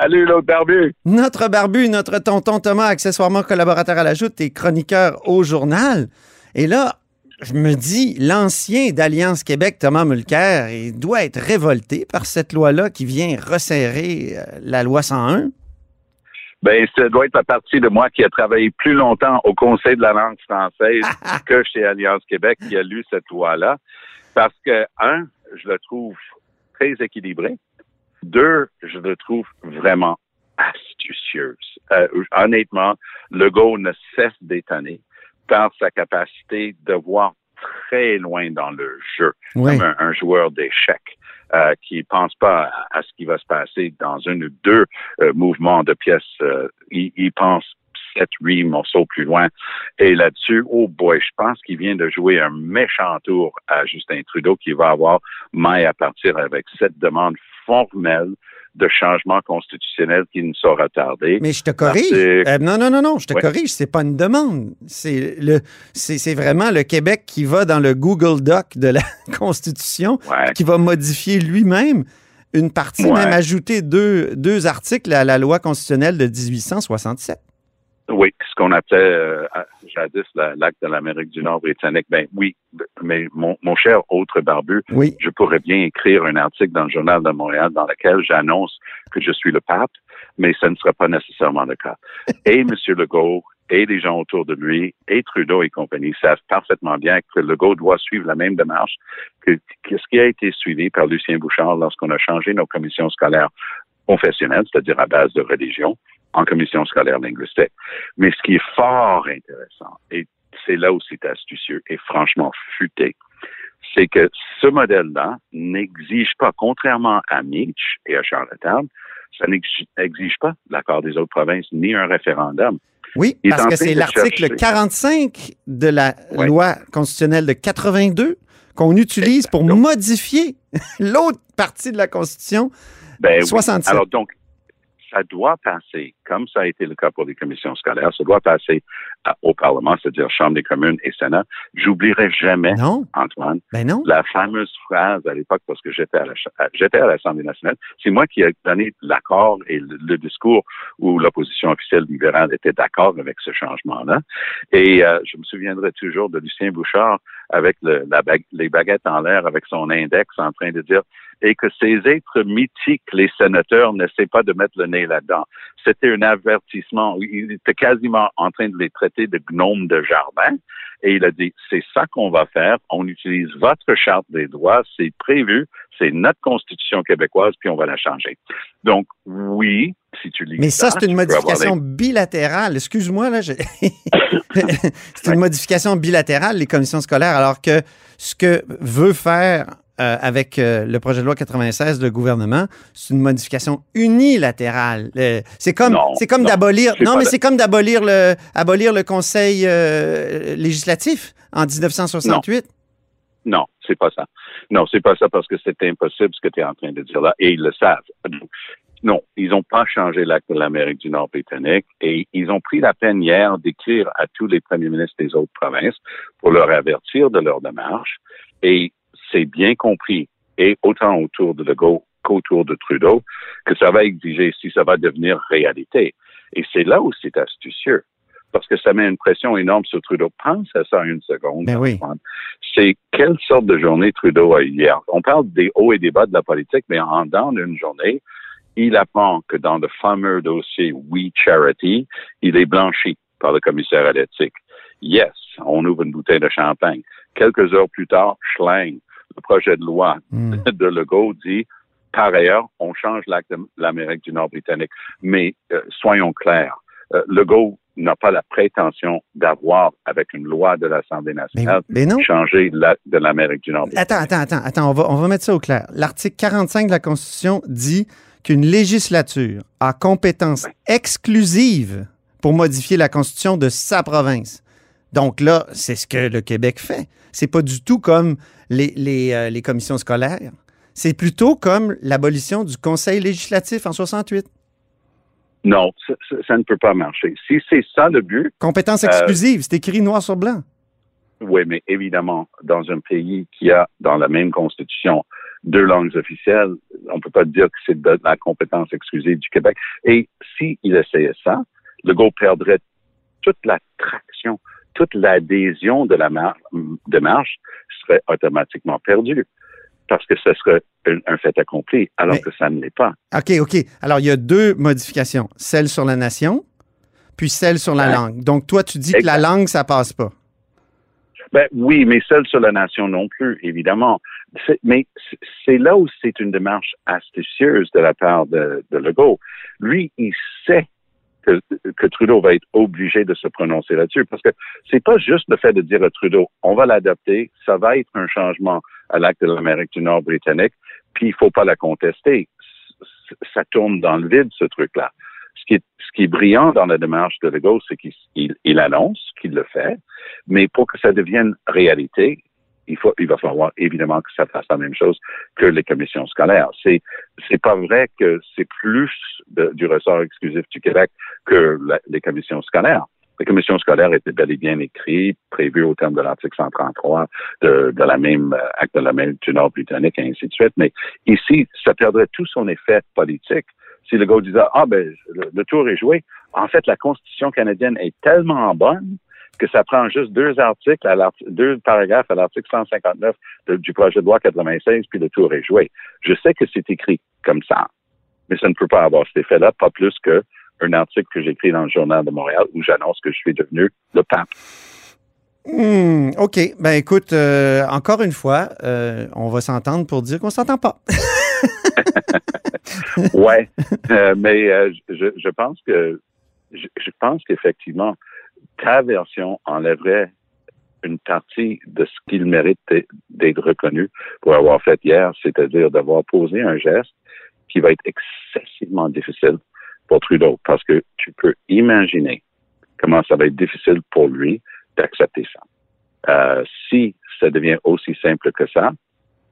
Salut, l'autre barbu. Notre barbu, notre tonton Thomas, accessoirement collaborateur à la Joute et chroniqueur au journal. Et là, je me dis, l'ancien d'Alliance Québec, Thomas Mulcair, il doit être révolté par cette loi-là qui vient resserrer euh, la loi 101. Ben, ça doit être la partie de moi qui a travaillé plus longtemps au Conseil de la langue française que chez Alliance Québec qui a lu cette loi-là. Parce que, un, je le trouve très équilibré. Deux, je le trouve vraiment astucieuse. Euh, honnêtement, Legault ne cesse d'étonner par sa capacité de voir très loin dans le jeu, Oui. comme un, un joueur d'échecs euh, qui pense pas à, à ce qui va se passer dans un ou deux euh, mouvements de pièces. euh, il, il pense sept, huit morceaux plus loin. Et là-dessus, oh boy, je pense qu'il vient de jouer un méchant tour à Justin Trudeau qui va avoir maille à partir avec cette demande formelle de changement constitutionnel qui ne saura tarder. Mais je te corrige. Euh, non, non, non, non, je te Ouais. corrige. C'est pas une demande. C'est le, c'est c'est vraiment le Québec qui va dans le Google Doc de la Constitution, Ouais. qui va modifier lui-même une partie, Ouais. même ajouter deux, deux articles à la loi constitutionnelle de 1867. Oui, ce qu'on appelait euh, jadis la- l'acte de l'Amérique du Nord britannique. Ben oui, mais mon, mon cher autre barbu, Oui. je pourrais bien écrire un article dans le Journal de Montréal dans lequel j'annonce que je suis le pape, mais ce ne sera pas nécessairement le cas. Et M. Legault et les gens autour de lui et Trudeau et compagnie savent parfaitement bien que Legault doit suivre la même démarche que, que ce qui a été suivi par Lucien Bouchard lorsqu'on a changé nos commissions scolaires confessionnelles, c'est-à-dire à base de religion, en commission scolaire linguistique. Mais ce qui est fort intéressant, et c'est là où c'est astucieux et franchement futé, c'est que ce modèle-là n'exige pas, contrairement à Mitch et à Charlottetown, ça n'exige pas l'accord des autres provinces ni un référendum. Oui, parce que c'est l'article chercher. 45 de la Ouais. loi constitutionnelle de 82 qu'on utilise pour modifier l'autre partie de la Constitution, Ben oui. 67. Alors donc, ça doit passer, comme ça a été le cas pour les commissions scolaires, ça doit passer à- au Parlement, c'est-à-dire Chambre des communes et Sénat. J'oublierai jamais, non, Antoine, ben non. la fameuse phrase à l'époque, parce que j'étais à la l'Assemblée nationale, c'est moi qui ai donné l'accord et le, le discours où l'opposition officielle libérale était d'accord avec ce changement-là. Et euh, je me souviendrai toujours de Lucien Bouchard avec le, la bague- les baguettes en l'air, avec son index, en train de dire et que ces êtres mythiques, les sénateurs, n'essaient pas de mettre le nez là-dedans. C'était un avertissement. Il était quasiment en train de les traiter de gnomes de jardin. Et il a dit, c'est ça qu'on va faire. On utilise votre charte des droits. C'est prévu. C'est notre constitution québécoise, puis on va la changer. Donc, oui, si tu lis Mais ça, c'est une modification bilatérale. Excuse-moi, là. je- c'est une modification bilatérale, les commissions scolaires, alors que ce que veut faire euh, avec euh, le projet de loi 96 le gouvernement, c'est une modification unilatérale. Euh, c'est comme, Non, c'est comme non, d'abolir. Non, mais c'est comme d'abolir le, abolir le Conseil législatif en 1968. Non, c'est pas ça. Non, c'est pas ça parce que c'est impossible ce que tu es en train de dire là, et ils le savent. Non, ils n'ont pas changé l'acte de l'Amérique du Nord britannique et ils ont pris la peine hier d'écrire à tous les premiers ministres des autres provinces pour leur avertir de leur démarche. Et c'est bien compris, et autant autour de Legault qu'autour de Trudeau, que ça va exiger si ça va devenir réalité. Et c'est là où c'est astucieux parce que ça met une pression énorme sur Trudeau. Pense à ça une seconde. Ben oui. C'est quelle sorte de journée Trudeau a eu hier? On parle des hauts et des bas de la politique, mais en dans d'une journée, il apprend que dans le fameux dossier We Charity, il est blanchi par le commissaire à l'éthique. Yes, on ouvre une bouteille de champagne. Quelques heures plus tard, schling, le projet de loi Hmm. de Legault dit par ailleurs, on change l'acte de l'Amérique du Nord britannique. Mais euh, soyons clairs, euh, Legault n'a pas la prétention d'avoir, avec une loi de l'Assemblée nationale, mais changé l'acte de l'Amérique du Nord. Attends, attends, attends, attends, on va, on va mettre ça au clair. L'article 45 de la Constitution dit qu'une législature a compétence exclusive pour modifier la Constitution de sa province. Donc là, c'est ce que le Québec fait. C'est pas du tout comme les, les, euh, les commissions scolaires. C'est plutôt comme l'abolition du Conseil législatif en 68. Non, ça, ça- ça ne peut pas marcher. Si c'est ça le but, Compétence Euh, exclusive, c'est écrit noir sur blanc. oui, mais évidemment, dans un pays qui a dans la même constitution deux langues officielles, on peut pas dire que c'est de la compétence exclusive du Québec. Et s'il essayait ça, Legault perdrait toute la traction, toute l'adhésion de la mar- démarche serait automatiquement perdue parce que ce serait un, fait accompli, alors Mais- que ça ne l'est pas. OK, OK. Alors, il y a deux modifications. Celle sur la nation, puis celle sur la Ouais. langue. Donc, toi, tu dis que la langue, ça passe pas. Ben oui, mais celle sur la nation non plus, évidemment. Mais c'est- là où c'est une démarche astucieuse de la part de, Legault. Lui, il sait que, Trudeau va être obligé de se prononcer là-dessus, parce que c'est pas juste le fait de dire à Trudeau, on va l'adopter, ça va être un changement à l'acte de l'Amérique du Nord britannique, puis il faut pas la contester. Ça tourne dans le vide, ce truc-là. Ce qui, est, ce qui est brillant dans la démarche de Legault, c'est qu'il il- il annonce qu'il le fait, mais pour que ça devienne réalité, il faut, il va falloir évidemment que ça fasse la même chose que les commissions scolaires. C'est, c'est pas vrai que c'est plus du ressort exclusif du Québec que les commissions scolaires. Les commissions scolaires étaient bel et bien écrites, prévues au terme de l'article 133 de, de la même euh, acte de la même du Nord britannique et ainsi de suite. Mais ici, ça perdrait tout son effet politique si le gars disait ah ben le tour est joué. En fait, la Constitution canadienne est tellement bonne que ça prend juste deux articles, à deux paragraphes à l'article 159 de- du projet de loi 96, puis le tour est joué. Je sais que c'est écrit comme ça, mais ça ne peut pas avoir cet effet-là, pas plus que un article que j'écris dans le Journal de Montréal où j'annonce que je suis devenu le pape. Hmm, OK. Ben écoute, euh, encore une fois, euh, on va s'entendre pour dire qu'on s'entend pas. Ouais, Euh, mais euh, je, je pense que je, je pense qu'effectivement ta version enlèverait une partie de ce qu'il mérite d'être- reconnu pour avoir fait hier, c'est-à-dire d'avoir posé un geste qui va être excessivement difficile pour Trudeau, parce que tu peux imaginer comment ça va être difficile pour lui d'accepter ça. Euh, si ça devient aussi simple que ça,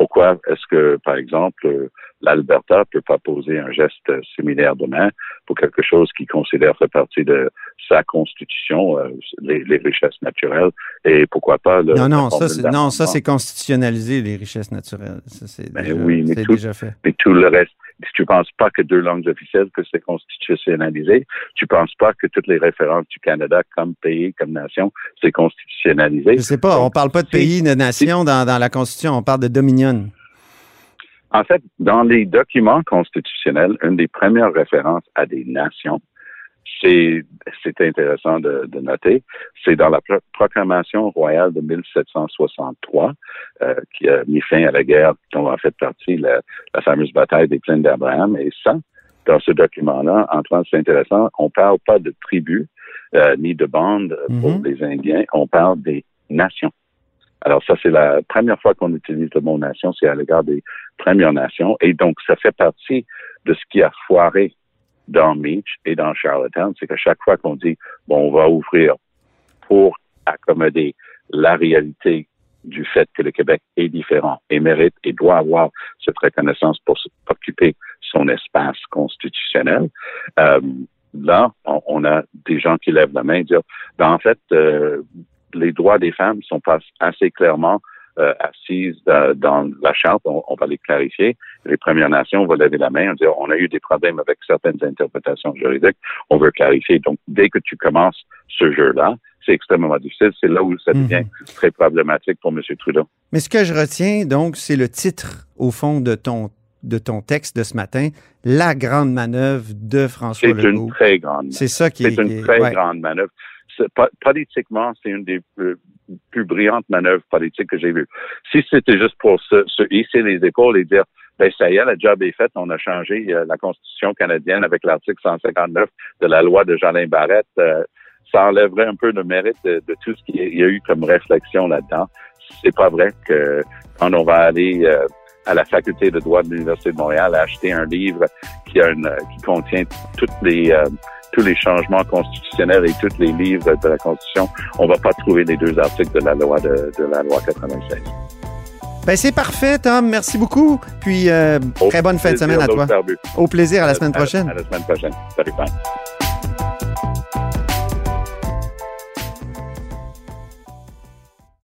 pourquoi est-ce que, par exemple, euh, l'Alberta peut pas poser un geste similaire demain pour quelque chose qui considère faire partie de sa constitution, euh, les, les richesses naturelles, et pourquoi pas le, non, non, ça, c'est, non, ça, c'est constitutionnalisé, les richesses naturelles. Ça, c'est Ben déjà, oui, mais c'est tout- déjà fait. Mais tout le reste, tu penses pas que deux langues officielles, que c'est constitutionnalisé, tu penses pas que toutes les références du Canada comme pays, comme nation, c'est constitutionnalisé. Je sais pas, on parle pas de pays, de nation dans, dans la Constitution, on parle de dominion. En fait, dans les documents constitutionnels, une des premières références à des nations, c'est intéressant de, de noter, c'est dans la pro- proclamation royale de 1763 euh, qui a mis fin à la guerre dont a fait partie la, la fameuse bataille des plaines d'Abraham. Et ça, dans ce document-là, Antoine, c'est intéressant, on parle pas de tribus euh, ni de bandes euh, pour Mhm. les Indiens, on parle des nations. Alors ça, c'est la première fois qu'on utilise le mot nation, c'est à l'égard des Premières Nations. Et donc, ça fait partie de ce qui a foiré dans Meach et dans Charlottetown, c'est que chaque fois qu'on dit, bon, on va ouvrir pour accommoder la réalité du fait que le Québec est différent et mérite et doit avoir cette reconnaissance pour occuper son espace constitutionnel, euh, là, on, on a des gens qui lèvent la main et disent, ben, en fait, euh, les droits des femmes sont pas assez clairement euh, assises dans, dans la charte, on, on va les clarifier. Les Premières Nations vont lever la main et dire on a eu des problèmes avec certaines interprétations juridiques, on veut clarifier. Donc, dès que tu commences ce jeu-là, c'est extrêmement difficile. C'est là où ça devient très problématique pour M. Trudeau. Mais ce que je retiens, donc, c'est le titre, au fond, de ton, de ton texte de ce matin, La grande manœuvre de François C'est une Legault. très grande C'est ça qui est. C'est une est- très ouais. grande manœuvre. Politiquement, c'est une des plus, brillantes manœuvres politiques que j'ai vues. Si c'était juste pour se, se hisser les épaules et dire, ben ça y est, le job est fait, on a changé euh, la Constitution canadienne avec l'article 159 de la loi de Jolin Barrette, euh, ça enlèverait un peu le mérite de, tout ce qu'il y a- il y a eu comme réflexion là-dedans. C'est pas vrai que quand on va aller euh, à la faculté de droit de l'Université de Montréal acheter un livre qui a une, qui contient toutes les euh, tous les changements constitutionnels et tous les livres de la Constitution, on va pas trouver les deux articles de la loi de, de la loi 96. Ben, c'est parfait, Tom. Merci beaucoup. Puis, euh, très bonne fin de semaine à toi. Au plaisir. À la semaine prochaine. À, la semaine prochaine. Salut.